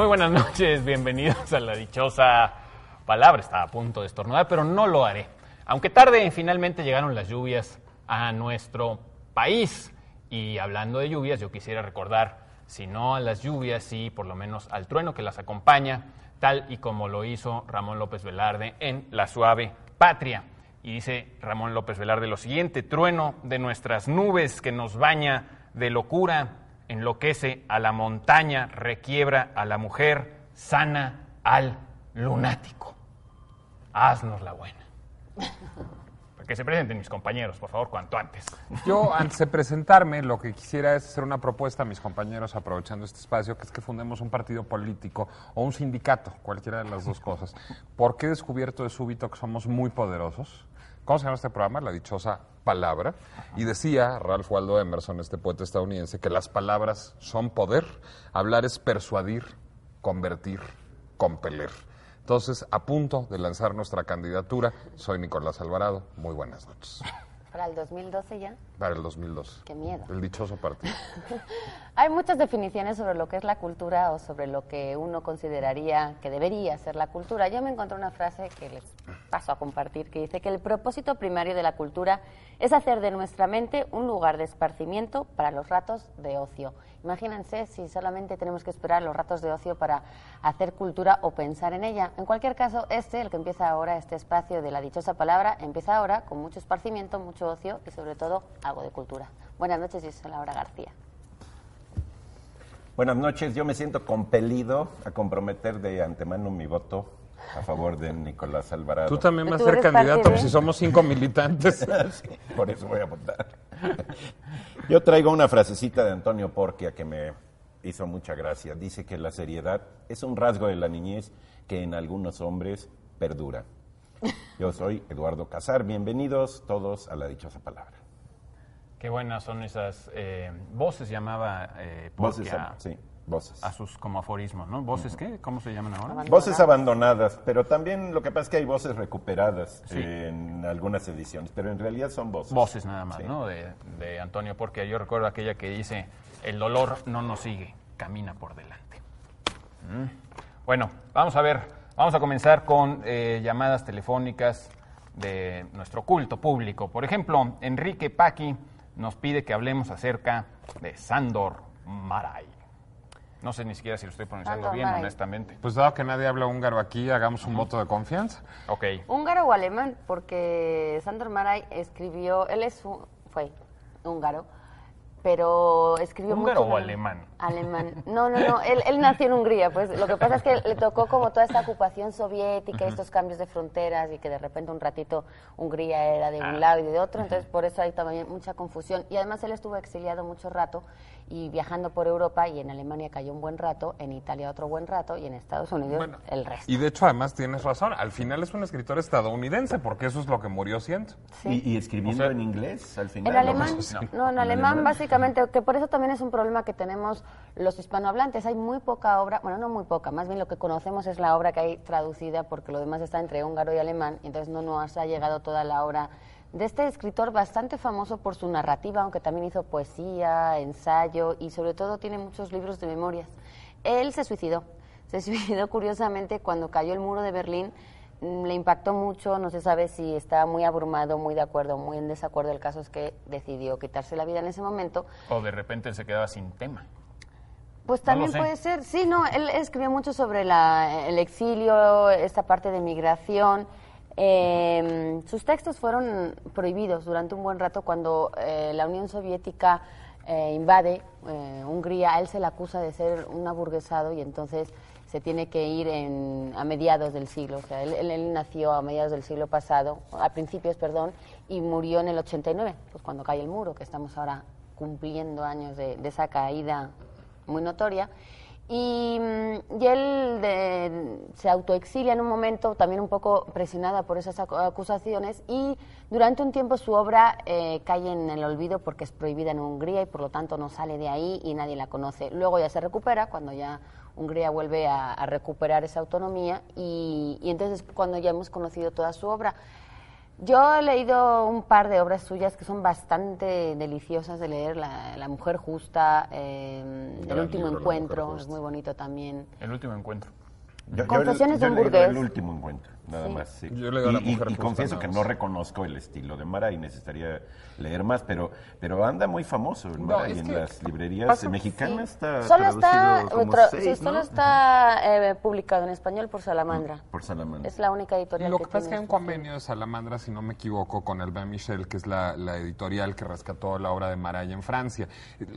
Muy buenas noches, bienvenidos a la dichosa palabra. Estaba a punto de estornudar, pero no lo haré. Aunque tarde, finalmente llegaron las lluvias a nuestro país. Y hablando de lluvias, yo quisiera recordar, si no a las lluvias, sí por lo menos al trueno que las acompaña, tal y como lo hizo Ramón López Velarde en La Suave Patria. Y dice Ramón López Velarde lo siguiente, trueno de nuestras nubes que nos baña de locura, enloquece a la montaña, requiebra a la mujer, sana al lunático. Haznos la buena. Para que se presenten mis compañeros, por favor, cuanto antes. Yo, antes de presentarme, lo que quisiera es hacer una propuesta a mis compañeros, aprovechando este espacio, que es que fundemos un partido político o un sindicato, cualquiera de las dos cosas. Porque he descubierto de súbito que somos muy poderosos. ¿Cómo se llama este programa? La dichosa palabra. Y decía Ralph Waldo Emerson, este poeta estadounidense, que las palabras son poder. Hablar es persuadir, convertir, compeler. Entonces, a punto de lanzar nuestra candidatura, soy Nicolás Alvarado. Muy buenas noches. ¿Para el 2012 ya? Para el 2012. Qué miedo. El dichoso partido. Hay muchas definiciones sobre lo que es la cultura o sobre lo que uno consideraría que debería ser la cultura. Yo me encontré una frase que les paso a compartir que dice que el propósito primario de la cultura es hacer de nuestra mente un lugar de esparcimiento para los ratos de ocio. Imagínense si solamente tenemos que esperar los ratos de ocio para hacer cultura o pensar en ella. En cualquier caso, este, el que empieza ahora, este espacio de la dichosa palabra, empieza ahora con mucho esparcimiento, mucho ocio y sobre todo algo de cultura. Buenas noches, yo soy Laura García. Buenas noches, yo me siento compelido a comprometer de antemano mi voto a favor de Nicolás Alvarado. Tú también vas a ¿Tú ser candidato, de? si somos cinco militantes. Sí, por eso voy a votar. Yo traigo una frasecita de Antonio Porquia que me hizo mucha gracia. Dice que la seriedad es un rasgo de la niñez que en algunos hombres perdura. Yo soy Eduardo Casar. Bienvenidos todos a la dichosa palabra. Qué buenas son esas eh, voces, llamaba eh, Voces, Porky a, sí, voces. a sus como aforismos, ¿no? ¿Voces qué? ¿Cómo se llaman ahora? Voces abandonadas, pero también lo que pasa es que hay voces recuperadas Sí. en algunas ediciones, pero en realidad son voces. Voces nada más, Sí. ¿no? De, de Antonio Porque yo recuerdo aquella que dice, el dolor no nos sigue, camina por delante. Mm. Bueno, vamos a ver, vamos a comenzar con eh, llamadas telefónicas de nuestro culto público. Por ejemplo, Enrique Paqui nos pide que hablemos acerca de Sandor Maray. No sé ni siquiera si lo estoy pronunciando Sándor bien, honestamente. Pues dado que nadie habla húngaro aquí, hagamos un voto de confianza. Ok. Húngaro o alemán, porque Sandor Maray escribió, él es un- fue húngaro, pero escribió ¿Húngaro mucho o en- alemán? Alemán. No, no, no, él, él nació en Hungría, pues lo que pasa es que le tocó como toda esta ocupación soviética, estos cambios de fronteras y que de repente un ratito Hungría era de un Ah. lado y de otro, entonces por eso hay también mucha confusión. Y además él estuvo exiliado mucho rato y viajando por Europa y en Alemania cayó un buen rato, en Italia otro buen rato y en Estados Unidos Bueno, el resto. Y de hecho, además tienes razón. Al final es un escritor estadounidense, porque eso es lo que murió siendo. Sí. ¿Y, y escribiendo en inglés al final? En ¿no? alemán, no, en alemán básicamente, que por eso también es un problema que tenemos los hispanohablantes. Hay muy poca obra, bueno, no muy poca, más bien lo que conocemos es la obra que hay traducida, porque lo demás está entre húngaro y alemán, y entonces no nos ha llegado toda la obra de este escritor bastante famoso por su narrativa, aunque también hizo poesía, ensayo y sobre todo tiene muchos libros de memorias. Él se suicidó. Se suicidó curiosamente cuando cayó el muro de Berlín. Mm, Le impactó mucho, no se sabe si estaba muy abrumado, muy de acuerdo, muy en desacuerdo. El caso es que decidió quitarse la vida en ese momento. O de repente se quedaba sin tema. Pues también puede ser. Sí, no, él escribió mucho sobre la- el exilio, esta parte de migración. Eh, sus textos fueron prohibidos durante un buen rato cuando eh, la Unión Soviética eh, invade eh, Hungría. Él se le acusa de ser un aburguesado y entonces se tiene que ir en- a mediados del siglo. O sea, él, él- él nació a mediados del siglo pasado, a principios, perdón, y murió en el 89, pues cuando cae el muro, que estamos ahora cumpliendo años de, de esa caída muy notoria. Y, mm, y él de- se autoexilia en un momento, también un poco presionada por esas acu- acusaciones, y durante un tiempo su obra eh, cae en el olvido porque es prohibida en Hungría y por lo tanto no sale de ahí y nadie la conoce. Luego ya se recupera, cuando ya Hungría vuelve a, a recuperar esa autonomía, y, y entonces cuando ya hemos conocido toda su obra. Yo he leído un par de obras suyas que son bastante deliciosas de leer. La, La Mujer Justa, eh, El Último libro, Encuentro, es muy bonito también. El último encuentro. Yo- Confesiones yo de un burgués. El último encuentro, nada Sí. más. sí. Yo he leído y, La y- Mujer y confieso que no reconozco el estilo de Mara y necesitaría leer más, pero, pero anda muy famoso el No, Mara y es en las librerías pasa- mexicanas está Solo está, traducido como tra- seis, sí, ¿no? solo está eh, publicado en español por Salamandra. Por Salamandra. Es la única editorial Lo que que pasa es que hay un convenio de Salamandra, si no me equivoco, con el Bain Michel, que es la, la editorial que rescató la obra de Maray en Francia.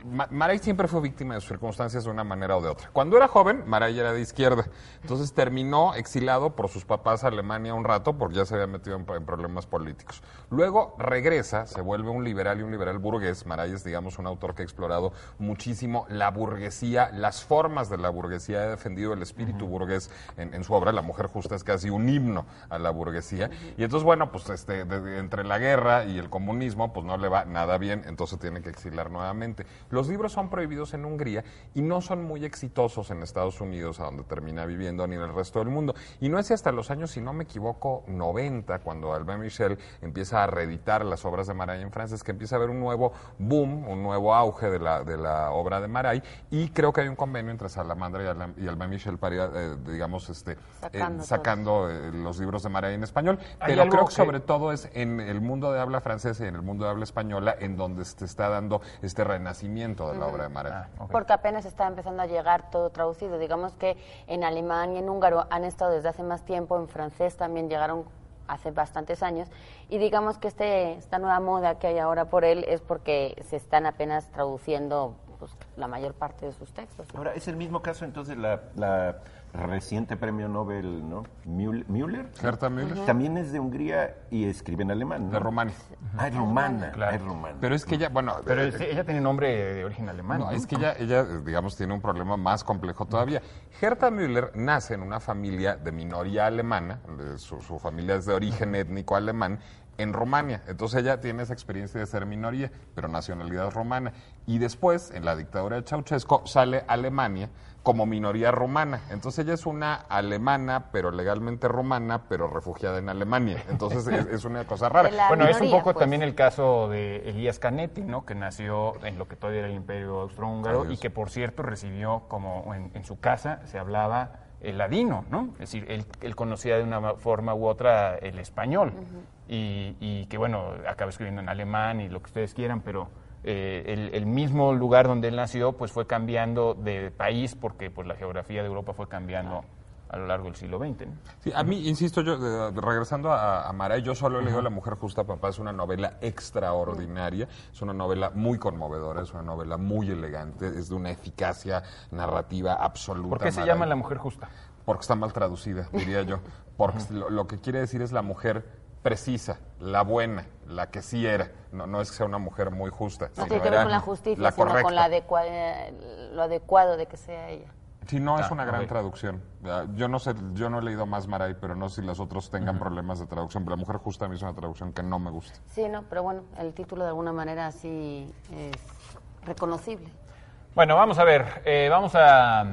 Ma- Maray siempre fue víctima de sus circunstancias de una manera o de otra. Cuando era joven, Maray era de izquierda. Entonces terminó exilado por sus papás a Alemania un rato porque ya se había metido en, en problemas políticos. Luego regresa, se vuelve un liberal y un liberal burgués. Maray es, digamos, un autor que ha explorado muchísimo la burguesía, las formas de la burguesía, ha defendido el espíritu burgués en, en su obra. La mujer justa es casi un himno a la burguesía. Y entonces, bueno, pues este, de- de- entre la guerra y el comunismo, pues no le va nada bien, entonces tiene que exilar nuevamente. Los libros son prohibidos en Hungría y no son muy exitosos en Estados Unidos, a donde termina viviendo, ni en el resto del mundo. Y no es hasta los años, si no me equivoco, 90, cuando Albert Michel empieza a reeditar las obras de Maray en Francia, es que empieza a haber un nuevo boom, un nuevo auge de la, de la obra de Maray. Y creo que hay un convenio entre Salamandra y, Alam- y Albert Michel para ir, eh, digamos, este, eh, Sacando eh, los libros de Maray en español. Pero creo que que- sobre todo es en el mundo de habla francesa y en el mundo de habla española en donde se está dando este renacimiento de la obra de Maray. Ah. Porque apenas está empezando a llegar todo traducido. Digamos que en alemán y en húngaro han estado desde hace más tiempo, en francés también llegaron hace bastantes años. Y digamos que este, esta nueva moda que hay ahora por él es porque se están apenas traduciendo pues, la mayor parte de sus textos. Ahora, es el mismo caso entonces la, la reciente premio Nobel, ¿no? Müller. Müller? Herta Müller. También es de Hungría y escribe en alemán, ¿no? De Rumania. Ah, es rumana. Claro. es rumana. Pero es que ella, bueno, Pero eh, es- ella tiene nombre de origen alemán. No, ¿no? es que ella, ella, digamos, tiene un problema más complejo todavía. Herta Müller nace en una familia de minoría alemana, de su, su familia es de origen étnico alemán, en Rumania. Entonces ella tiene esa experiencia de ser minoría, pero nacionalidad romana. Y después, en la dictadura de Ceausescu, sale Alemania como minoría rumana. Entonces ella es una alemana, pero legalmente rumana, pero refugiada en Alemania. Entonces es, es una cosa rara. Bueno, es un poco pues. también el caso de Elías Canetti, ¿no? Que nació en lo que todavía era el Imperio Austrohúngaro y que, por cierto, recibió como en, en su casa se hablaba el ladino, ¿no? Es decir, él, él conocía de una forma u otra el español y, y que, bueno, acaba escribiendo en alemán y lo que ustedes quieran, pero eh, el, el mismo lugar donde él nació, pues fue cambiando de país porque pues la geografía de Europa fue cambiando a lo largo del siglo XX, ¿no? Sí, a mí, insisto, yo, eh, regresando a, a Maray, yo solo he leído La Mujer Justa, papá, es una novela extraordinaria, es una novela muy conmovedora, es una novela muy elegante, es de una eficacia narrativa absoluta. ¿Por qué se llama La Mujer Justa? Porque está mal traducida, diría yo. Porque lo, lo que quiere decir es la mujer precisa, la buena, la que sí era. No, no es que sea una mujer muy justa. No tiene que ver con la justicia, la sino con la adecua- lo adecuado de que sea ella. Sí, no es Ah, una gran traducción. Ya, Yo no sé, yo no he leído más Maray, pero no sé si las otros tengan problemas de traducción. Pero La Mujer Justa a mí es una traducción que no me gusta. Sí, no, pero bueno, el título de alguna manera sí es reconocible. Bueno, vamos a ver, eh, vamos a,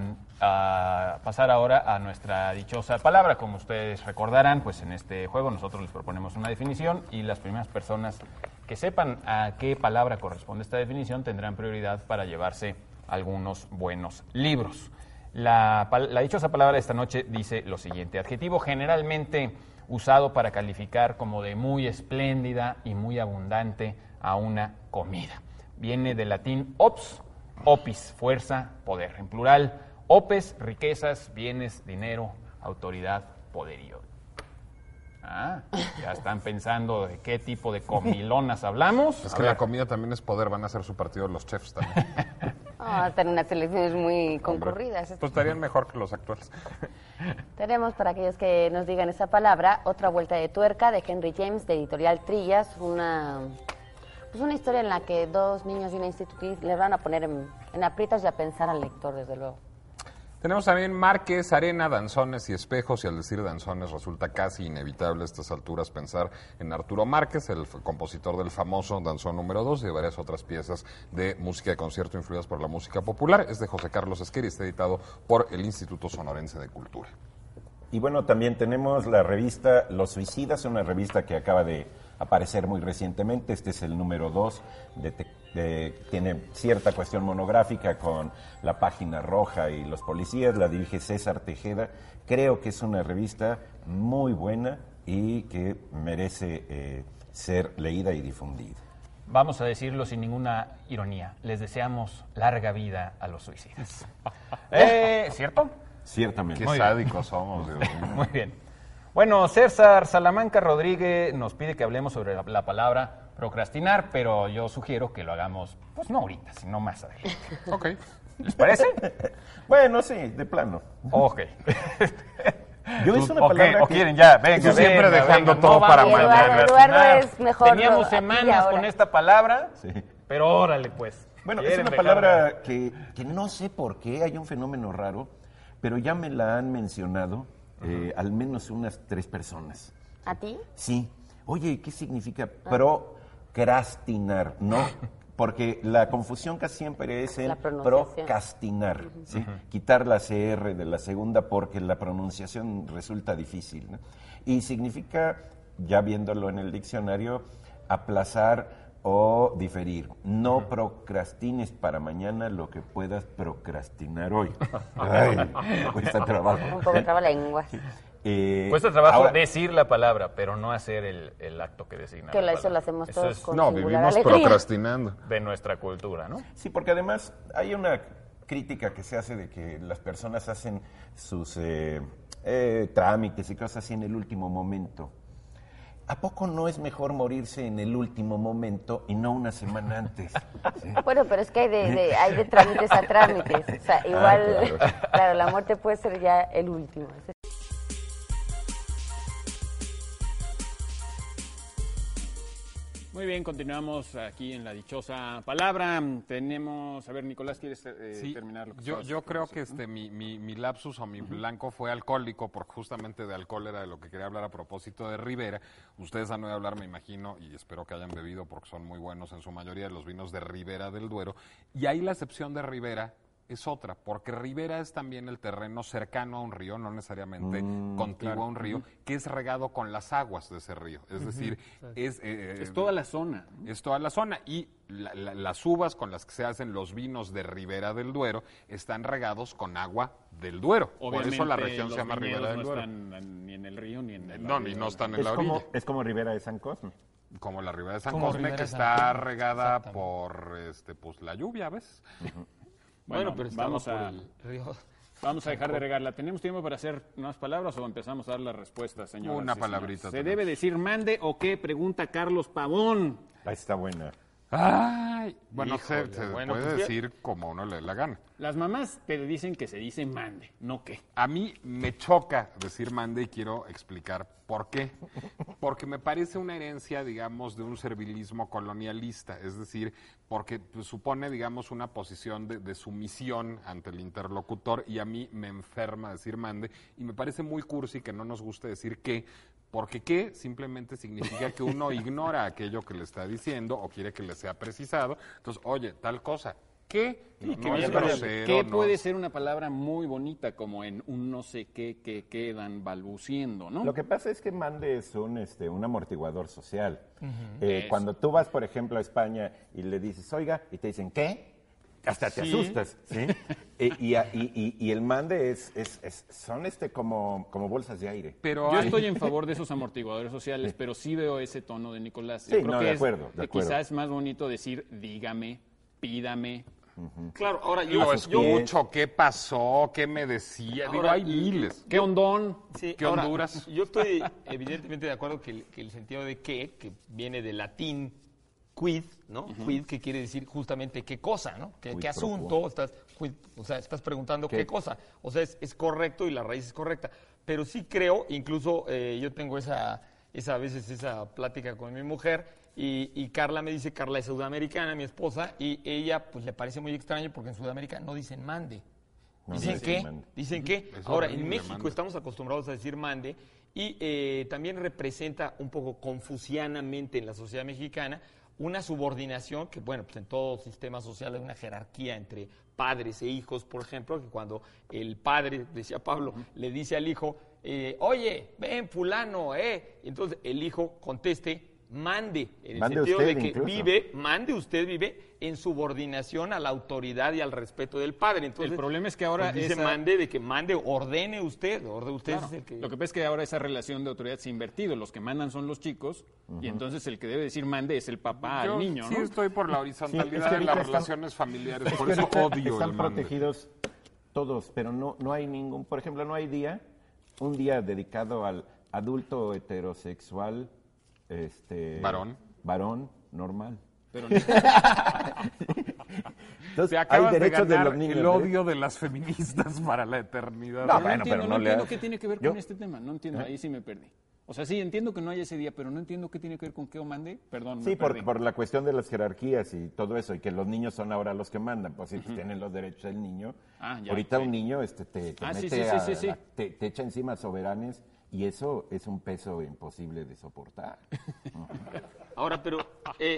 a pasar ahora a nuestra dichosa palabra. Como ustedes recordarán, pues en este juego nosotros les proponemos una definición y las primeras personas que sepan a qué palabra corresponde esta definición tendrán prioridad para llevarse algunos buenos libros. La, dichosa palabra de esta noche dice lo siguiente, adjetivo generalmente usado para calificar como de muy espléndida y muy abundante a una comida. Viene del latín ops, Opis, fuerza, poder. En plural, opes, riquezas, bienes, dinero, autoridad, poderío. Ah, ya están pensando de qué tipo de comilonas hablamos. Es que la comida también es poder, van a hacer su partido los chefs también. Ah, tener unas elecciones muy concurridas. Pues estarían mejor que los actuales. Tenemos para aquellos que nos digan esa palabra otra vuelta de tuerca de Henry James de Editorial Trillas, una pues una historia en la que dos niños de una institutriz le van a poner en, en aprietos y a pensar al lector, desde luego. Tenemos también Márquez, Arena, Danzones y Espejos, y al decir Danzones resulta casi inevitable a estas alturas pensar en Arturo Márquez, el compositor del famoso Danzón número 2 y de varias otras piezas de música de concierto influidas por la música popular. Es de José Carlos Esquer y está editado por el Instituto Sonorense de Cultura. Y bueno, también tenemos la revista Los Suicidas, una revista que acaba de aparecer muy recientemente. Este es el número 2. Tiene cierta cuestión monográfica con la página roja y los policías. La dirige César Tejeda. Creo que es una revista muy buena y que merece eh, ser leída y difundida. Vamos a decirlo sin ninguna ironía. Les deseamos larga vida a los suicidas. Eh, ¿Cierto? Ciertamente. Qué Muy bien. sádicos somos. Muy bien. Bueno, César Salamanca Rodríguez nos pide que hablemos sobre la, la palabra procrastinar, pero yo sugiero que lo hagamos, pues no ahorita, sino más adelante. Ok. ¿Les parece? Bueno, sí, de plano. Ok. Yo hice una Ok, palabra o que- quieren ya, venga, Eso siempre venga, dejando venga, todo no para mañana. Eduardo, es mejor Teníamos semanas con esta palabra, Sí. pero órale pues. Bueno, es una dejarla. palabra que, que no sé por qué, hay un fenómeno raro, pero ya me la han mencionado eh, al menos unas tres personas. ¿A ti? Sí. Oye, ¿qué significa procrastinar? No, porque la confusión casi siempre es pronunciación. procrastinar, quitar la CR de la segunda porque la pronunciación resulta difícil. ¿no? Y significa, ya viéndolo en el diccionario, aplazar o diferir. No procrastines para mañana lo que puedas procrastinar hoy. Ay, cuesta trabajo. Un poco traba lengua. Eh, Cuesta trabajo ahora- decir la palabra, pero no hacer el, el acto que designa. Que la eso lo hacemos Eso todos es con No, vivimos alegría. procrastinando. de nuestra cultura, ¿no? Sí, porque además hay una crítica que se hace de que las personas hacen sus eh, eh, trámites y cosas así en el último momento. ¿A poco no es mejor morirse en el último momento y no una semana antes? Sí. Bueno, pero es que hay de, de- hay de trámites a trámites. O sea, igual, Ah, claro. claro. la muerte puede ser ya el último. Muy bien, continuamos aquí en la dichosa palabra. Tenemos, a ver, Nicolás, ¿quieres eh, Sí, terminar lo que yo, yo creo que este mi, mi, mi lapsus o mi blanco fue alcohólico, porque justamente de alcohol era de lo que quería hablar a propósito de Rivera. Ustedes han oído hablar, me imagino, y espero que hayan bebido porque son muy buenos en su mayoría de los vinos de Ribera del Duero. Y ahí la excepción de Ribera es otra, porque Ribera es también el terreno cercano a un río, no necesariamente contiguo a un río, que es regado con las aguas de ese río. Es decir, es... eh, Es toda la zona. ¿no? es toda la zona y la- la- las uvas con las que se hacen los vinos de Ribera del Duero están regados con agua del Duero. Por eso la región los se llama Ribera del no Duero. están ni en el río ni en el No, ni no están en Es la como, orilla. es como Rivera de San Cosme. Como la Ribera de San Como Cosme, Ribera que San está Cosme, regada por este, pues, la lluvia, ¿ves? Bueno, pero estaba vamos por a, el río. vamos a dejar de regarla. ¿Tenemos tiempo para hacer unas palabras o empezamos a dar las respuestas, señor? Una palabrita ¿Se tenemos. debe decir mande o qué? Pregunta Carlos Pavón. Ahí está buena. Ay, bueno, Híjole, se, se bueno, puede pues, decir como uno le dé la gana. Las mamás te dicen que se dice mande, no qué. A mí me choca decir mande y quiero explicar por qué. Porque me parece una herencia, digamos, de un servilismo colonialista. Es decir, porque pues, supone, digamos, una posición de, de sumisión ante el interlocutor y a mí me enferma decir mande. Y me parece muy cursi que no nos guste decir qué. Porque qué simplemente significa que uno ignora aquello que le está diciendo o quiere que le sea precisado. Entonces, oye, tal cosa. ¿Qué? No, ¿Qué, no es grosero, ¿qué no- puede ser una palabra muy bonita como en un no sé qué que quedan balbuciendo, no? Lo que pasa es que mande es un, este, un amortiguador social. Eh, cuando tú vas, por ejemplo, a España y le dices, oiga, y te dicen, ¿qué? Hasta te Sí. asustas, ¿sí? Eh, y, a- y- y- y el mande es, es- es- son este como, como bolsas de aire. Pero Yo hay- estoy en favor de esos amortiguadores sociales, pero sí veo ese tono de Nicolás. Sí, Yo creo no, que de es- acuerdo, de que acuerdo. quizás es más bonito decir dígame, pídame, Claro, ahora yo, escucho, ¿qué pasó? ¿Qué me decía? Digo, hay miles. ¿Qué ondón? Sí, ¿Qué ahora, Honduras? Yo estoy evidentemente de acuerdo que el, que el sentido de qué, que viene del latín quid, ¿no? Quid, que quiere decir justamente qué cosa, ¿no? ¿Qué, qué asunto? Estás, quid, o sea, estás preguntando qué, ¿Qué? cosa. O sea, es, es correcto y la raíz es correcta. Pero sí creo, incluso eh, yo tengo esa, esa, a veces esa plática con mi mujer y, y Carla me dice, Carla es sudamericana, mi esposa, y ella pues le parece muy extraño porque en Sudamérica no dicen mande. No ¿Dicen qué? mande. Dicen qué. Es Ahora, en México mande. estamos acostumbrados a decir mande y eh, también representa un poco confucianamente en la sociedad mexicana una subordinación que, bueno, pues en todo sistema social hay una jerarquía entre padres e hijos, por ejemplo, que cuando el padre, decía Pablo, le dice al hijo, eh, oye, ven fulano, eh, entonces el hijo conteste, mande, en el sentido usted de que incluso. vive, mande usted vive en subordinación a la autoridad y al respeto del padre. Entonces, El problema es que ahora pues dice esa- mande de que mande, ordene usted, orde usted Claro. es el que... Lo que pasa es que ahora esa relación de autoridad se ha invertido. Los que mandan son los chicos y entonces el que debe decir mande es el papá Yo al niño, sí ¿no? estoy por la horizontalidad Sí, es que de las están- relaciones familiares, Es por que eso odio están el mande. protegidos todos, pero no, no hay ningún, por ejemplo, no hay día, un día dedicado al adulto heterosexual, este, Varón. varón normal. Pero Entonces, Te hay de derechos de, ganar los niños. el ¿eh? odio de las feministas para la eternidad. No, no bueno, entiendo, pero no no le entiendo qué tiene que ver Yo- con este tema. No entiendo, ¿Eh? ahí sí me perdí. O sea, sí, entiendo que no hay ese día, pero no entiendo qué tiene que ver con qué o mande. Perdón, Sí, me por, perdí. por la cuestión de las jerarquías y todo eso, y que los niños son ahora los que mandan, pues sí, pues, tienen los derechos del niño. Ah, ya, Ahorita sí. un niño este, te, te Ah, mete sí, sí, a sí, sí. la- te, te echa encima soberanes y eso es un peso imposible de soportar. Ahora, pero eh,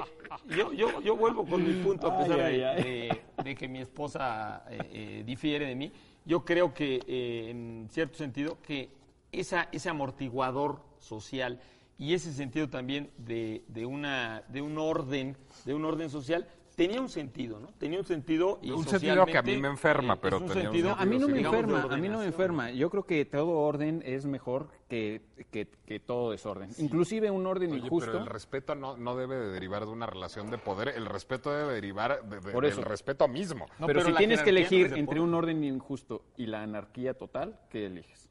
yo, yo, yo vuelvo con mi punto, a pesar Ay, de, ay, de- de que mi esposa eh, eh, difiere de mí. Yo creo que, eh, en cierto sentido, que esa, ese amortiguador social y ese sentido también de, de, una, de un orden, de un orden social, tenía un sentido, ¿no? Tenía un sentido y Un sentido que a mí me enferma, eh, pero un tenía un sentido, a mí no me enferma, a mí no me enferma. Yo creo que todo orden es mejor que, que, que todo desorden. Inclusive un orden Oye, injusto. pero el respeto no, no debe de derivar de una relación de poder, el respeto debe derivar de- de- Por eso. del respeto mismo. No, pero, pero si tienes que no elegir entre un orden injusto y la anarquía total, ¿qué eliges?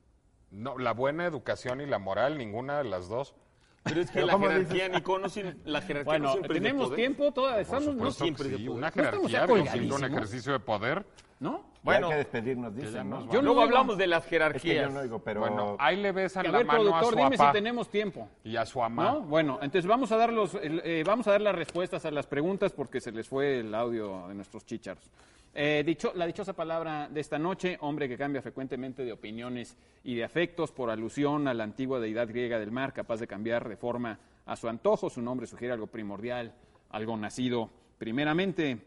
No, la buena educación y la moral, ninguna de las dos. Pero es que Pero la ¿cómo jerarquía, Nico, no la jerarquía no Bueno, siempre es de tenemos poder. tiempo, toda, Por estamos, no siempre de sí, poder. una No estamos jerarquía en un ejercicio de poder. ¿no? Bueno, hay que despedirnos, dicen, ¿no? Yo no Luego hablamos de las Es que yo jerarquías. no oigo, pero... Bueno, ahí le besan a la ver, mano a productor, su dime si tenemos tiempo. y a su mamá. ¿No? Bueno, entonces vamos a dar los, eh, vamos a dar las respuestas a las preguntas porque se les fue el audio de nuestros chícharos. Eh, dicho, la dichosa palabra de esta noche, hombre que cambia frecuentemente de opiniones y de afectos por alusión a la antigua deidad griega del mar, capaz de cambiar de forma a su antojo. Su nombre sugiere algo primordial, algo nacido primeramente.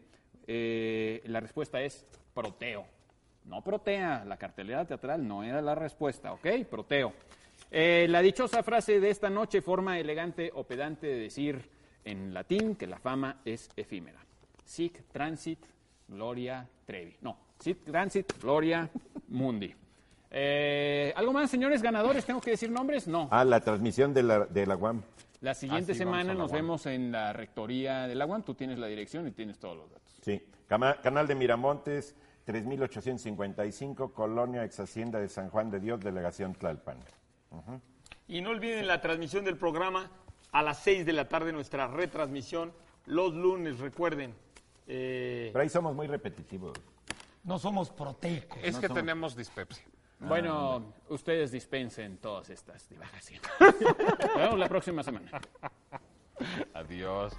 Eh, la respuesta es Proteo. No Protea, la cartelera teatral no era la respuesta, ¿ok? Proteo. Eh, la dichosa frase de esta noche, forma elegante o pedante de decir en latín que la fama es efímera. Sic transit gloria trevi. No, sic transit gloria mundi. Eh, ¿Algo más, señores ganadores? ¿Tengo que decir nombres? No. Ah, la transmisión de la, de la UAM. La siguiente Ah, sí, semana nos UAM. vemos en la rectoría de la UAM. Tú tienes la dirección y tienes todos los datos. Sí, Canal de Miramontes, 3855, Colonia Ex Hacienda de San Juan de Dios, Delegación Tlalpan. Y no olviden la transmisión del programa a las 6 de la tarde, nuestra retransmisión los lunes, recuerden. eh, Pero ahí somos muy repetitivos. no somos proteicos. Es que tenemos dispepsia. Bueno, ustedes dispensen todas estas divagaciones. Nos vemos la próxima semana. Adiós.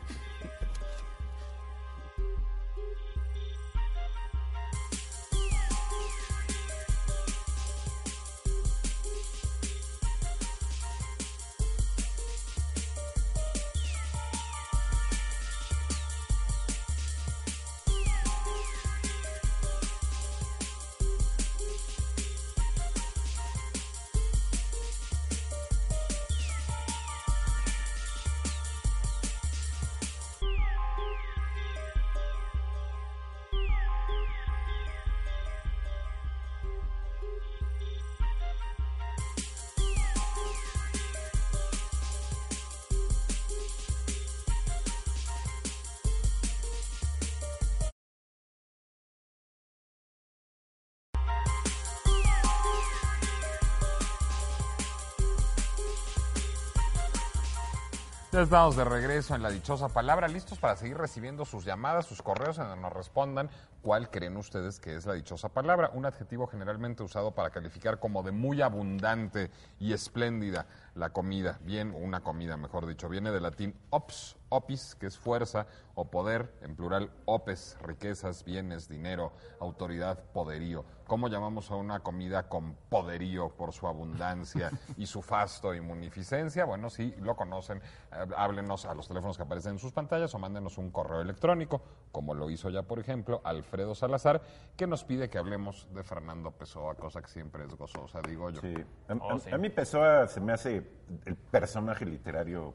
Ya de regreso en la dichosa palabra, listos para seguir recibiendo sus llamadas, sus correos, en donde nos respondan cuál creen ustedes que es la dichosa palabra, un adjetivo generalmente usado para calificar como de muy abundante y espléndida la comida, bien, una comida, mejor dicho, viene del latín ops, opis, que es fuerza o poder, en plural opes, riquezas, bienes, dinero, autoridad, poderío. ¿Cómo llamamos a una comida con poderío por su abundancia y su fasto y munificencia? Bueno, si lo conocen, eh, háblenos a los teléfonos que aparecen en sus pantallas o mándenos un correo electrónico, como lo hizo ya, por ejemplo, Alfredo Salazar, que nos pide que hablemos de Fernando Pessoa, cosa que siempre es gozosa, digo yo. Sí. A, a- Oh, sí. a mí Pessoa se me hace el personaje literario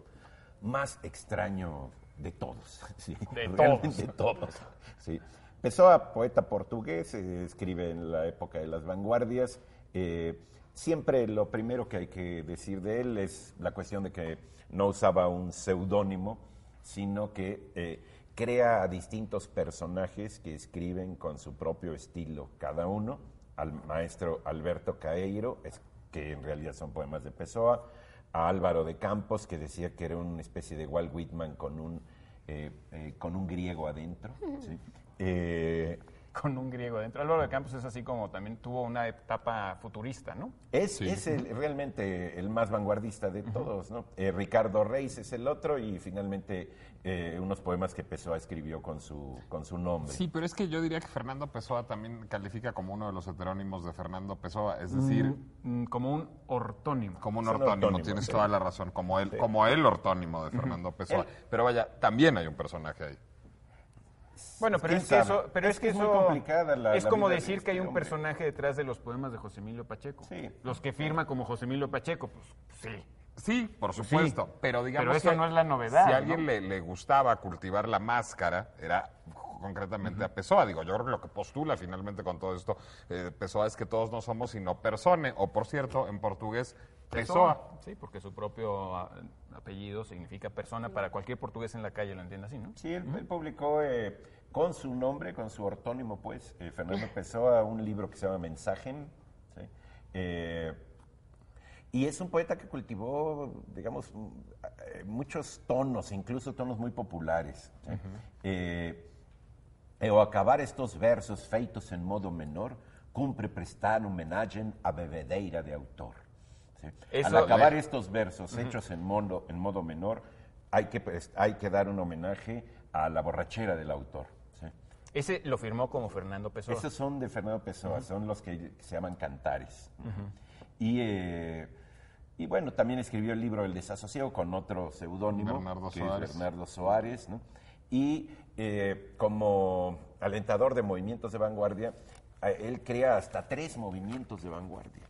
más extraño de todos. sí, De realmente De todos. Sí. Pessoa, poeta portugués, eh, escribe en la época de las vanguardias. eh, siempre lo primero que hay que decir de él es la cuestión de que no usaba un seudónimo, sino que eh, crea a distintos personajes que escriben con su propio estilo cada uno. Al maestro Alberto Caeiro, es- que en realidad son poemas de Pessoa, a Álvaro de Campos, que decía que era una especie de Walt Whitman con un, eh, eh, con un griego adentro. ¿sí? Eh, Con un griego adentro. Álvaro de Campos es así como también tuvo una etapa futurista, ¿no? Es, es el- realmente el más vanguardista de todos, ¿no? Eh, Ricardo Reis es el otro y finalmente eh, unos poemas que Pessoa escribió con su, con su nombre. Sí, pero es que yo diría que Fernando Pessoa también califica como uno de los heterónimos de Fernando Pessoa, es decir, Mm, como un ortónimo. como un ortónimo, ortónimo, tienes sí. toda la razón, como él, como el ortónimo de Fernando Pessoa. Pero vaya, también hay un personaje ahí. Bueno, pero ¿Quién es que eso, pero Es es que que es muy eso complicada la- es la como de decir este que hay un hombre. personaje detrás de los poemas de José Emilio Pacheco. Sí. Los que firma como José Emilio Pacheco, pues sí. Sí, por supuesto, pero digamos Pero eso que no es la novedad, Si a ¿no? alguien le, le gustaba cultivar la máscara, era concretamente a Pessoa. Digo, yo creo que lo que postula finalmente con todo esto eh, Pessoa es que todos no somos sino persone, o por cierto, en portugués, Pessoa. Sí, porque su propio ah, apellido significa persona para cualquier portugués en la calle, lo entiende así, ¿no? Sí, él, él publicó eh, con su nombre, con su ortónimo, pues, eh, Fernando Pessoa, un libro que se llama Mensajen. ¿sí? Eh, y es un poeta que cultivó, digamos, eh, muchos tonos, incluso tonos muy populares. ¿sí? Eh, ao acabar estos versos feitos en modo menor, cumpre prestar homenagem à bebedeira de autor. Eso- Al acabar estos versos hechos en modo, en modo menor, hay que, pres- hay que dar un homenaje a la borrachera del autor. ¿sí? Ese lo firmó como Fernando Pessoa. Esos son de Fernando Pessoa, son los que se llaman cantares. Y, eh, y bueno, también escribió el libro El desasosiego con otro seudónimo, Bernardo que Soares. es Bernardo Soares. ¿no? Y eh, como alentador de movimientos de vanguardia, eh, él crea hasta tres movimientos de vanguardia.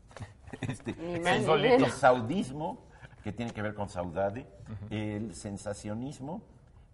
Este, el, saudismo, que tiene que ver con saudade, el sensacionismo,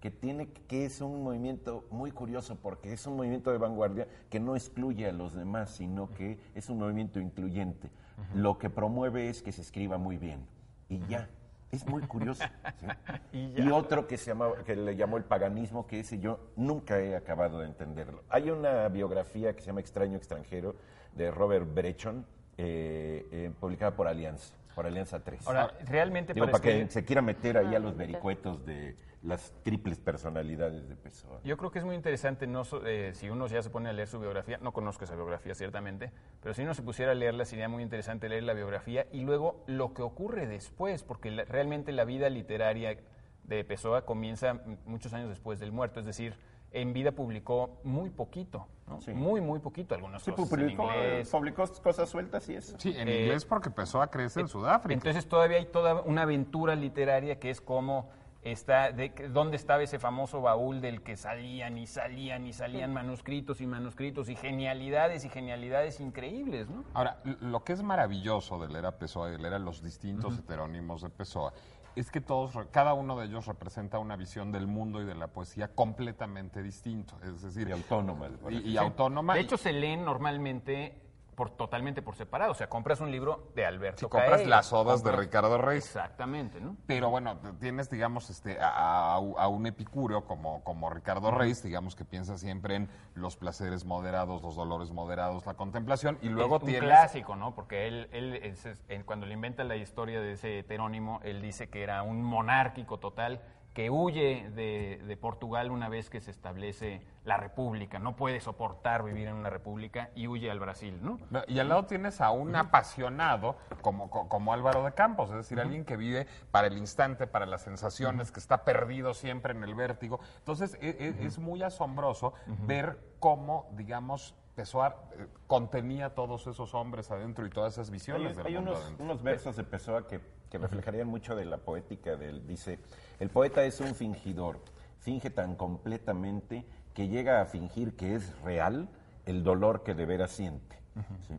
que, tiene, que es un movimiento muy curioso porque es un movimiento de vanguardia que no excluye a los demás, sino que es un movimiento incluyente. Lo que promueve es que se escriba muy bien. Y ya. Es muy curioso. ¿sí? Y otro que, se llama, que le llamó el paganismo, que ese yo nunca he acabado de entenderlo. Hay una biografía que se llama Extraño extranjero de Robert Brechon, eh, eh, publicada por Alianza, por Alianza 3. Ahora, realmente Digo, para para que se quiera meter ahí a los vericuetos de las triples personalidades de Pessoa. Yo creo que es muy interesante, no so- eh, si uno ya se pone a leer su biografía, no conozco esa biografía ciertamente, pero si uno se pusiera a leerla sería muy interesante leer la biografía y luego lo que ocurre después, porque la- realmente la vida literaria de Pessoa comienza muchos años después del muerto, es decir, en vida publicó muy poquito, ¿no? Sí. muy, muy poquito, algunas Sí, cosas publicó, en inglés. publicó cosas sueltas y eso. Sí, en Eh, inglés porque Pessoa crece en Sudáfrica. Entonces todavía hay toda una aventura literaria que es como está, de, que- dónde estaba ese famoso baúl del que salían y salían y salían manuscritos y manuscritos y genialidades y genialidades increíbles, ¿no? Ahora, lo que es maravilloso de leer a Pessoa y de leer a los distintos heterónimos de Pessoa es que todos, re- cada uno de ellos representa una visión del mundo y de la poesía completamente distinto. Es decir, Y autónoma. y, y autónoma. De hecho, se leen normalmente por, totalmente por separado. O sea, compras un libro de Alberto Si compras las odas de Ricardo Reis. Exactamente, ¿no? Pero bueno, tienes, digamos, este, a, a- un epicúreo como, como Ricardo Reis, digamos, que piensa siempre en los placeres moderados, los dolores moderados, la contemplación, y luego Es un tienes... clásico, ¿no? Porque él, él es- es- en- cuando le inventa la historia de ese heterónimo, él dice que era un monárquico total que huye de, de Portugal una vez que se establece la república. No puede soportar vivir en una república y huye al Brasil, ¿no? No, Y al lado tienes a un apasionado como, co- como Álvaro de Campos, es decir, alguien que vive para el instante, para las sensaciones, que está perdido siempre en el vértigo. Entonces, e- e- es, muy asombroso ver cómo, digamos, Pessoa eh, contenía todos esos hombres adentro y todas esas visiones Hay, del hay mundo unos, unos versos de Pessoa que, que reflejarían mucho de la poética de él. Dice, el poeta es un fingidor, finge tan completamente que llega a fingir que es real el dolor que de veras siente. ¿sí?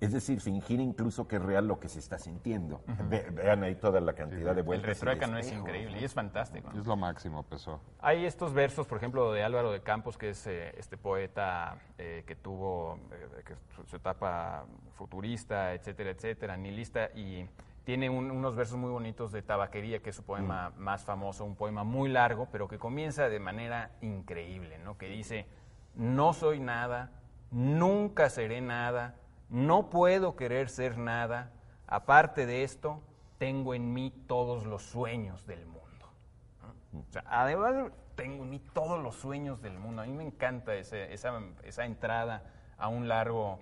Es decir, fingir incluso que es real lo que se está sintiendo. Ve- vean ahí toda la cantidad de El vueltas. y retruécano es despejos, increíble ¿no? y es fantástico. ¿no? Es lo máximo, Pessoa. Hay estos versos, por ejemplo, de Álvaro de Campos, que es eh, este poeta eh, que tuvo eh, que su, su etapa futurista, etcétera, etcétera, nihilista, y tiene un- unos versos muy bonitos de Tabaquería, que es su poema más famoso, un poema muy largo, pero que comienza de manera increíble, ¿no? Que dice, no soy nada, nunca seré nada, no puedo querer ser nada, aparte de esto, tengo en mí todos los sueños del mundo. O sea, además tengo ni todos los sueños del mundo. A mí me encanta ese- esa, esa entrada a un largo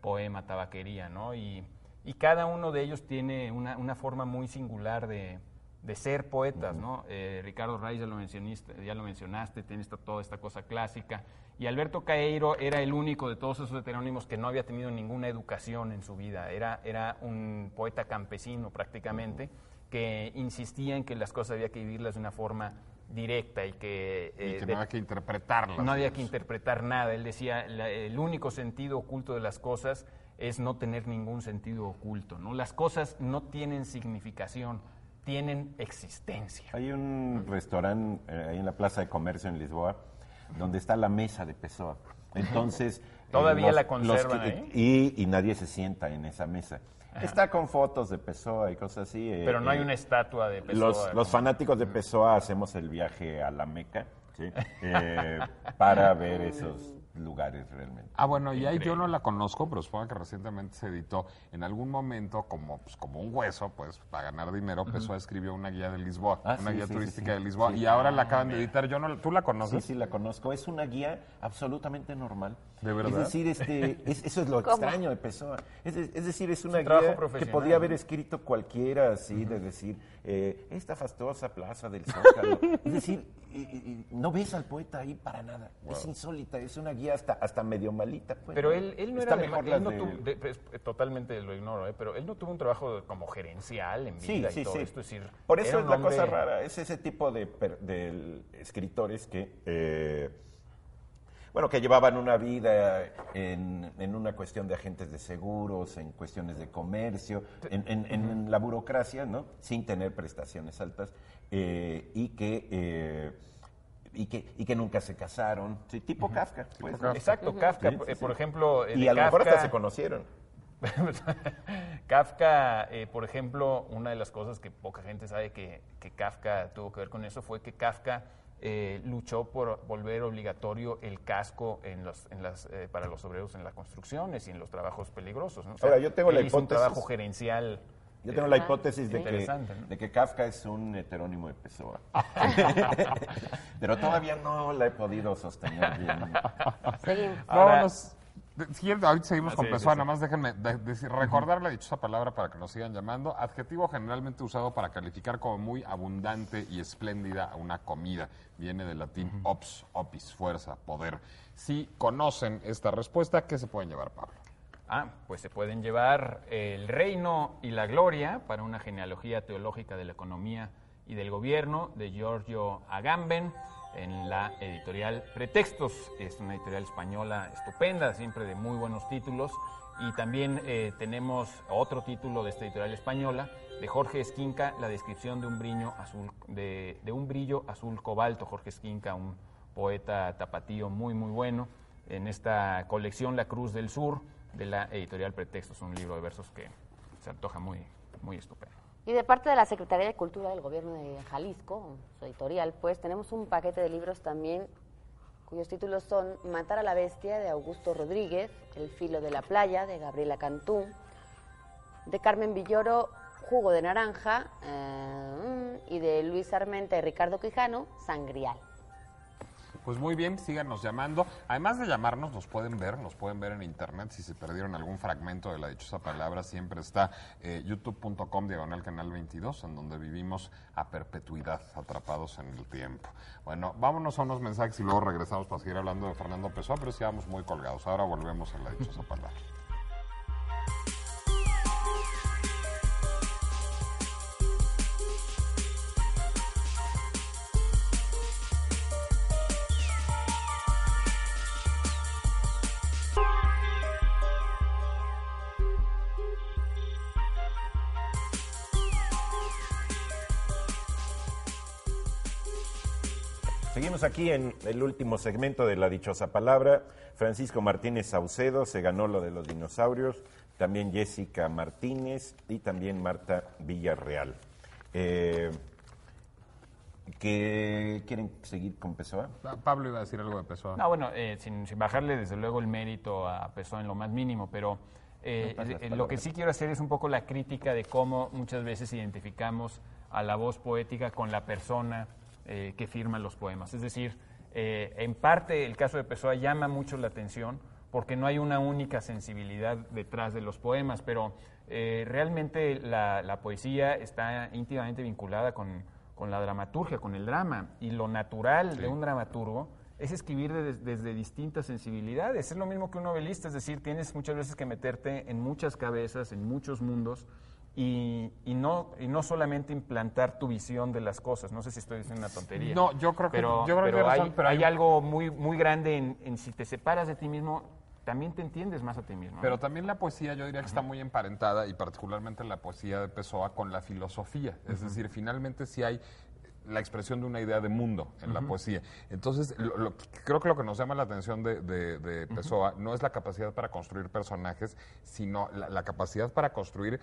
poema, tabaquería, ¿no? Y, y cada uno de ellos tiene una, una forma muy singular de, de ser poetas, ¿no? Eh, Ricardo Reis, ya lo, mencionaste, ya lo mencionaste, tiene esta- toda esta cosa clásica. Y Alberto Caeiro era el único de todos esos heterónimos que no había tenido ninguna educación en su vida. Era, era un poeta campesino prácticamente que insistía en que las cosas había que vivirlas de una forma directa y que, Y eh, que de- no hay que interpretarlas. no había que interpretar nada. Él decía, la- el único sentido oculto de las cosas es no tener ningún sentido oculto. ¿no? Las cosas no tienen significación, tienen existencia. Hay un restaurante eh, ahí en la Plaza de Comercio en Lisboa donde está la mesa de Pessoa. Entonces... eh, ¿Todavía los- la conservan que- ahí? Y, y nadie se sienta en esa mesa. Está con fotos de Pessoa y cosas así. eh, Pero no hay una estatua de Pessoa. Los, los fanáticos de Pessoa hacemos el viaje a la Meca ¿sí? Para ver esos lugares realmente. Ah, bueno, y ahí yo no la conozco, pero supongo que recientemente se editó. En algún momento, como, pues, como un hueso, pues, para ganar dinero, Pessoa escribió una guía de Lisboa, Ah, una sí, guía sí, sí, turística sí. de Lisboa, Sí. y ahora la acaban de editar. Yo no, ¿Tú la Sí, conoces? sí, la conozco. Es una guía absolutamente normal. ¿De verdad? Es decir, este, es- eso es lo ¿Cómo? extraño de Pessoa. Es, de- es decir, es una guía que podía haber escrito cualquiera así, de decir, eh, esta fastuosa plaza del Zócalo. es decir, y- y- y no ves al poeta ahí para nada. Es insólita, es una guía hasta, hasta medio malita. pues, Pero él, él no Está era de, mejor él no de- tuvo- de- pues, totalmente lo ignoro, ¿eh? pero él no tuvo un trabajo como gerencial en Sí, vida sí, y todo sí. esto. Es decir, Por eso es la cosa rara. Es ese tipo de, per- de escritores que, eh, bueno, que llevaban una vida en, en una cuestión de agentes de seguros, en cuestiones de comercio, en, en- en la burocracia, ¿no? Sin tener prestaciones altas y, y que... eh, y que, y que nunca se casaron, sí, tipo Kafka. pues. Exacto, Kafka, Sí, sí, eh, por ejemplo. eh, Y a lo mejor hasta se conocieron. Kafka, eh, por ejemplo, una de las cosas que poca gente sabe que, que Kafka tuvo que ver con eso fue que Kafka eh, luchó por volver obligatorio el casco en los, en las, eh, para los obreros en las construcciones y en los trabajos peligrosos. ¿no? O sea, Ahora, yo tengo la hizo un hipótesis- trabajo gerencial. Yo tengo la hipótesis de que, de que Kafka es un heterónimo de Pessoa. Pero todavía no la he podido sostener bien. Seguimos. Ahora- Vámonos. De- ahorita seguimos Ah, con sí, Pessoa, sí, sí. nada más déjenme de- decir- recordar la dichosa palabra para que nos sigan llamando. Adjetivo generalmente usado para calificar como muy abundante y espléndida a una comida. Viene del latín ops, opis, fuerza, poder. Si conocen esta respuesta, ¿qué se pueden llevar, Pablo? Ah, pues se pueden llevar el reino y la gloria para una genealogía teológica de la economía y del gobierno de Giorgio Agamben en la editorial Pretextos. Es una editorial española estupenda, siempre de muy buenos títulos. Y también eh, tenemos otro título de esta editorial española de Jorge Esquinca, la descripción de un brillo azul, de, de un brillo azul cobalto. Jorge Esquinca, un poeta tapatío muy muy bueno. En esta colección La Cruz del Sur de la editorial Pretextos, un libro de versos que se antoja muy, muy estupendo. Y de parte de la Secretaría de Cultura del Gobierno de Jalisco, su editorial, pues tenemos un paquete de libros también cuyos títulos son Matar a la Bestia de Augusto Rodríguez, El Filo de la Playa de Gabriela Cantú, de Carmen Villoro, Jugo de Naranja, eh, y de Luis Armenta y Ricardo Quijano, Sangrial. Pues muy bien, síganos llamando. Además de llamarnos, nos pueden ver, nos pueden ver en internet. Si se perdieron algún fragmento de la dichosa palabra, siempre está eh, youtube.com diagonal canal 22, en donde vivimos a perpetuidad, atrapados en el tiempo. Bueno, vámonos a unos mensajes y luego regresamos para seguir hablando de Fernando Pessoa, pero sí vamos muy colgados. Ahora volvemos a la dichosa palabra. Aquí en el último segmento de la dichosa palabra. Francisco Martínez Saucedo se ganó lo de los dinosaurios, también Jessica Martínez y también Marta Villarreal. Eh, ¿qué- ¿Quieren seguir con Pessoa? Pa- Pablo iba a decir algo de Pessoa. No, bueno, eh, sin, sin bajarle desde luego el mérito a Pessoa en lo más mínimo, pero eh, eh, lo que sí quiero hacer es un poco la crítica de cómo muchas veces identificamos a la voz poética con la persona eh, que firma los poemas. Es decir, eh, en parte el caso de Pessoa llama mucho la atención porque no hay una única sensibilidad detrás de los poemas, pero eh, realmente la, la poesía está íntimamente vinculada con, con la dramaturgia, con el drama, y lo natural de un dramaturgo es escribir de- desde distintas sensibilidades. Es lo mismo que un novelista, es decir, tienes muchas veces que meterte en muchas cabezas, en muchos mundos, y, y no, y no solamente implantar tu visión de las cosas. No sé si estoy diciendo una tontería. No, yo creo que- yo creo que pero tienes hay, razón, pero hay hay- algo muy, muy grande en, en si te separas de ti mismo, también te entiendes más a ti mismo. Pero también la poesía yo diría que está muy emparentada y particularmente la poesía de Pessoa con la filosofía. Es decir, finalmente sí hay la expresión de una idea de mundo en la poesía. Entonces, lo- lo- creo que lo que nos llama la atención de, de- de Pessoa no es la capacidad para construir personajes, sino la, la capacidad para construir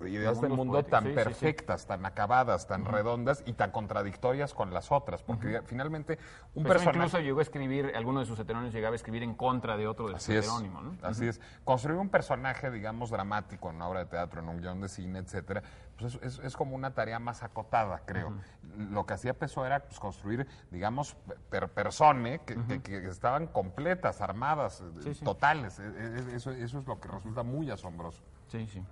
ideas del mundos mundo poéticos, tan sí, sí, sí. perfectas, tan acabadas, tan redondas y tan contradictorias con las otras. Porque finalmente un Pessoa personaje... incluso llegó a escribir, alguno de sus heterónimos llegaba a escribir en contra de otro de sus heterónimos, ¿no? Así es. Construir un personaje, digamos, dramático en una obra de teatro, en un guion de cine, etcétera, pues es, es- es como una tarea más acotada, creo. Lo que hacía Pessoa era pues, construir, digamos, per persone que, que- que estaban completas, armadas, eh, totales. E- e- Eso, eso es lo que resulta muy asombroso. Sí, sí.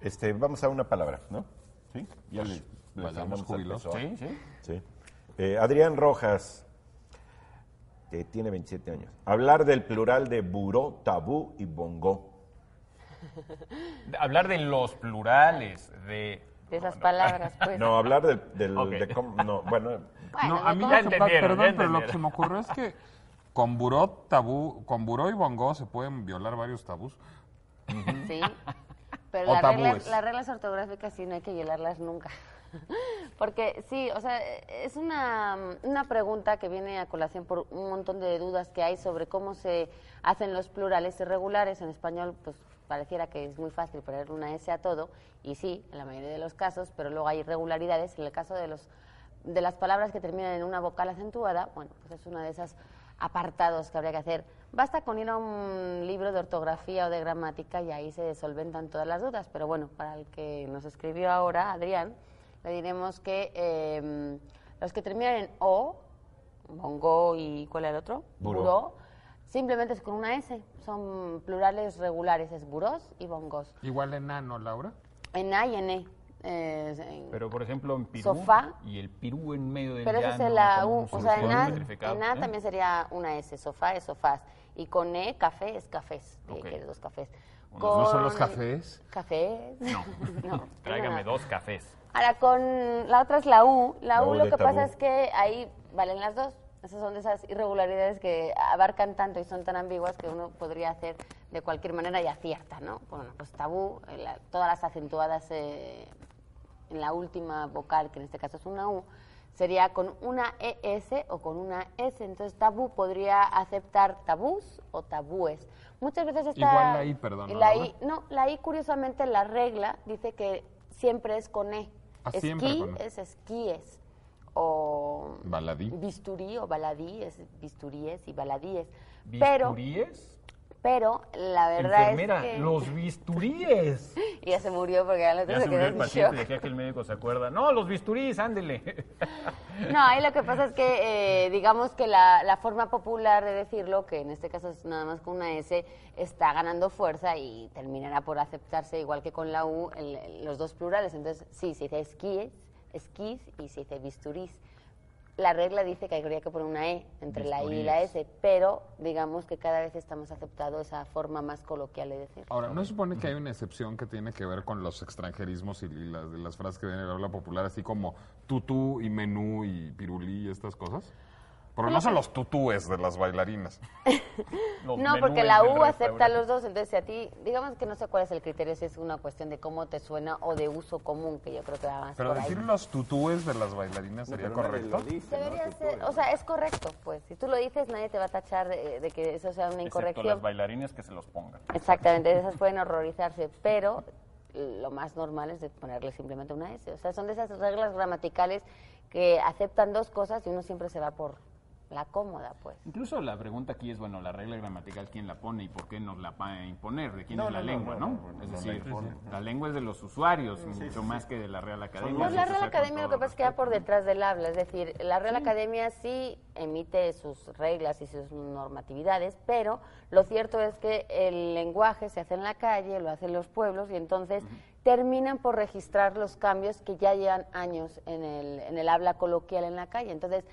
Este, vamos a una palabra, ¿no? ¿Sí? Ya le, le vayamos jubilosos. Sí, sí. Sí. Eh, Adrián Rojas, que tiene 27 años. Hablar del plural de buró, tabú y bongo. Hablar de los plurales, de... De esas palabras, pues. No, hablar del... del- de cómo- no, bueno, Bueno, no, a mí Ya entendieron, perdón, ya pero lo que se me ocurrió es que con buró, tabú, con buró y bongo se pueden violar varios tabús. Sí. Pero las reglas, las reglas ortográficas sí no hay que violarlas nunca. Porque sí, o sea, es una, una pregunta que viene a colación por un montón de dudas que hay sobre cómo se hacen los plurales irregulares. En español, pues pareciera que es muy fácil poner una S a todo, y sí, en la mayoría de los casos, pero luego hay irregularidades. En el caso de los de las palabras que terminan en una vocal acentuada, bueno, pues es uno de esos apartados que habría que hacer. Basta con ir a un libro de ortografía o de gramática y ahí se solventan todas las dudas. Pero bueno, para el que nos escribió ahora, Adrián, le diremos que eh, los que terminan en O, bongo y ¿cuál era el otro? Buró. Simplemente es con una S. Son plurales regulares, es burós y bongos. Igual enano, Laura. En A y en E. eh, en- Pero, por ejemplo, en Pirú, Sofá. y el Pirú en medio del Pero eso llano, es la U, o sea, en A, en A ¿eh? también sería una S, sofá es sofás. Y con E, café es cafés. ¿Qué Ok. quieres? Dos cafés. ¿No son los Con- cafés? No, ¿Cafés? no. tráigame no. dos cafés. Ahora, con la otra es la U. La, La U U lo que tabú. pasa es que ahí valen las dos. Esas son de esas irregularidades que abarcan tanto y son tan ambiguas que uno podría hacer de cualquier manera y acierta, ¿no? Bueno, pues tabú, eh, la- todas las acentuadas eh, en la última vocal, que en este caso es una U, sería con una ES o con una S. Entonces, tabú podría aceptar tabús o tabúes. Muchas veces está... Igual la I, perdón, ¿no, La? I, no, la I, curiosamente, la regla dice que siempre es con E. Ah, siempre Esquí con E. es esquíes. O Baladí. bisturí o baladí es bisturíes y baladíes. Pero, ¿Bisturíes? pero la verdad Enfermera, es que... los bisturíes. Y ya se murió porque ya, Ya se se murió quedó el en paciente, shock. de aquí a que el médico se acuerda. No, los bisturíes, ándele. No, ahí lo que pasa es que, eh, digamos que la, la forma popular de decirlo, que en este caso es nada más con una S, está ganando fuerza y terminará por aceptarse, igual que con la U, el- el- los dos plurales. Entonces, sí, se dice esquíes, esquís y se dice bisturís. La regla dice que habría que poner una E entre la I y la S, pero digamos que cada vez estamos aceptando esa forma más coloquial de decir. Ahora, ¿no se supone que hay una excepción que tiene que ver con los extranjerismos y las, frases que vienen del habla popular, así como tutú y menú y pirulí y estas cosas? Porque no son los tutúes de las bailarinas. Los No, porque la del U acepta restaurante. los dos, entonces si a ti, digamos que no sé cuál es el criterio, si es una cuestión de cómo te suena o de uso común, que yo creo que va más Pero por decir ahí. los tutúes de las bailarinas sería Pero nadie correcto. lo dice, ¿no? Debería Tú ser, puedes. o sea, es correcto, pues. Si tú lo dices, nadie te va a tachar de, de que eso sea una Excepto incorrección. las bailarinas que se los pongan. Exactamente, esas pueden horrorizarse, pero lo más normal es de ponerle simplemente una S. O sea, son de esas reglas gramaticales que aceptan dos cosas y uno siempre se va por la cómoda, pues. Incluso la pregunta aquí es, bueno, la regla gramatical, ¿quién la pone y por qué nos la va a imponer? ¿De quién No, es la no, lengua, no, no? no, no, es decir, la lengua es de los usuarios, mucho más que de la Real Academia. Pues la Real Academia lo que pasa es que va por detrás del habla, es decir, la Real Academia sí emite sus reglas y sus normatividades, pero lo cierto es que el lenguaje se hace en la calle, lo hacen los pueblos y entonces terminan por registrar los cambios que ya llevan años en el, en el habla coloquial en la calle. Entonces,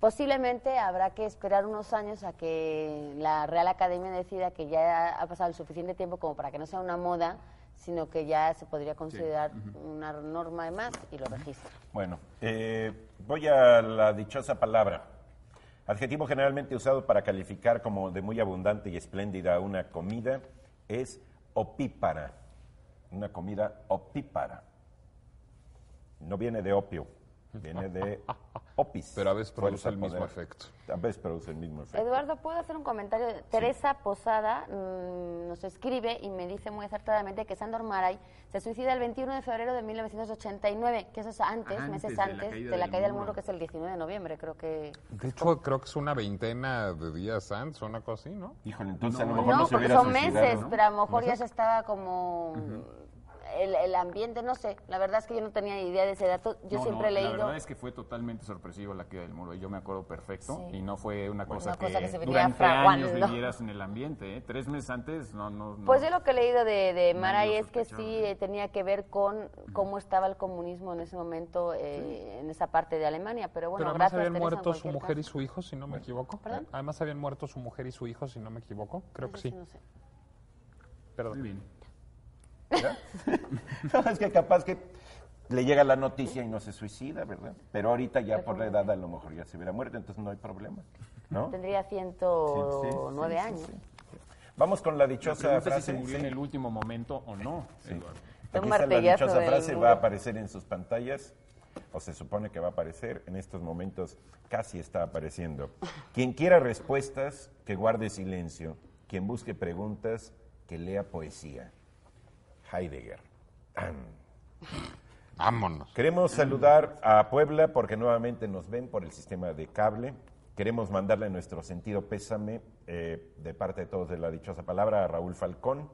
posiblemente habrá que esperar unos años a que la Real Academia decida que ya ha pasado el suficiente tiempo como para que no sea una moda, sino que ya se podría considerar una norma de más y lo registra. Bueno, eh, voy a la dichosa palabra. Adjetivo generalmente usado para calificar como de muy abundante y espléndida una comida es opípara. Una comida opípara. No viene de opio, viene de opis. Pero a veces produce el mismo poder. efecto. A veces produce el mismo efecto. Eduardo, ¿puedo hacer un comentario? Teresa Posada mm, nos escribe y me dice muy acertadamente que Sándor Maray se suicida el 21 de febrero de 1989, que eso es antes, Antes meses de la antes caída de la del caída del muro. muro, que es el 19 de noviembre, creo que... De hecho, creo que es una veintena de días antes o una cosa así, ¿no? Híjole, entonces a lo No, mejor no, No, se porque hubiera son meses, ¿no? pero a lo mejor ya se estaba como... El, el ambiente, no sé, la verdad es que yo no tenía idea de ese dato, yo No, siempre no, he La leído... verdad es que fue totalmente sorpresivo la caída del muro. y Yo me acuerdo perfecto. Sí. Y no fue una cosa, Una que, cosa que se durante años vivieras en el ambiente. ¿eh? Tres meses antes, no, no. no. Pues yo lo que he leído de, de Maray es que sí ¿no? eh, tenía que ver con cómo estaba el comunismo en ese momento eh, en esa parte de Alemania, pero bueno, Pero además gracias habían muerto su mujer y su hijo, si no me equivoco. ¿Perdón? Además habían muerto su mujer y su hijo, si no me equivoco. Creo que sí. no sé. Muy Perdón. No, es que capaz que le llega la noticia y no se suicida, ¿verdad? Pero ahorita ya por la edad a lo mejor ya se hubiera muerto, entonces no hay problema, ¿no? Tendría Sí, sí, 109 sí, sí, años. sí. Vamos con la La dichosa pregunta es si frase. se murió sí. en el último momento o no, Eduardo. Aquí está la dichosa frase, va a aparecer en sus pantallas, o se supone que va a aparecer, en estos momentos casi está apareciendo. Quien quiera respuestas, que guarde silencio. Quien busque preguntas, que lea poesía. Heidegger. Vámonos. Queremos saludar a Puebla porque nuevamente nos ven por el sistema de cable. Queremos mandarle nuestro sentido pésame eh, de parte de todos de la dichosa palabra a Raúl Falcón.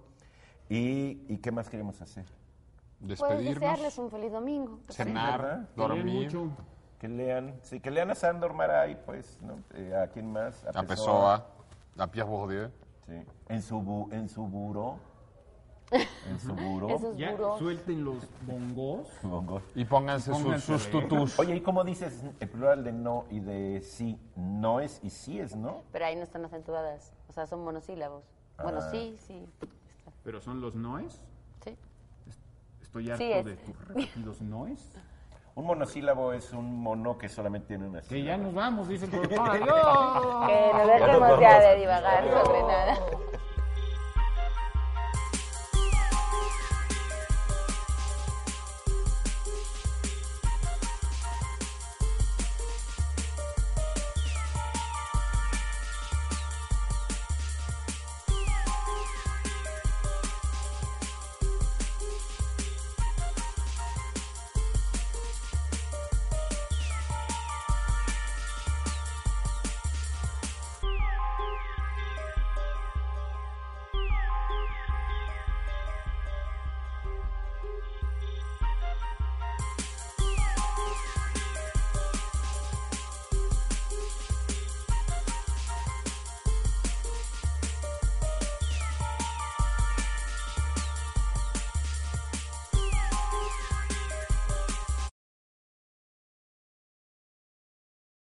¿Y, y qué más queremos hacer? Puedes Despedirnos, desearles un feliz domingo. cenar, Que dormir. mucho. Que lean, sí, que lean a Sandor Maray, pues, ¿no? Eh, ¿A quién más? A Pessoa, a Pierre Bourdieu. Sí. En su, bu- en su buró. En su buró. Esos Ya suelten los bongos. Bongo. Y pónganse, sus- Pónganse sus leer. tutús. Oye, ¿y cómo dices el plural de no y de sí? No es y sí es no. Pero ahí no están acentuadas, o sea, son monosílabos. Bueno, Ah. sí, sí. está. Pero son los noes. Sí. Estoy harto Sí es. de tus repetidos noes. Un monosílabo es un mono que solamente tiene una Que sílaba. ya nos vamos, dice el productor. ¡Adiós! Que no dejemos ya de divagar sobre nada.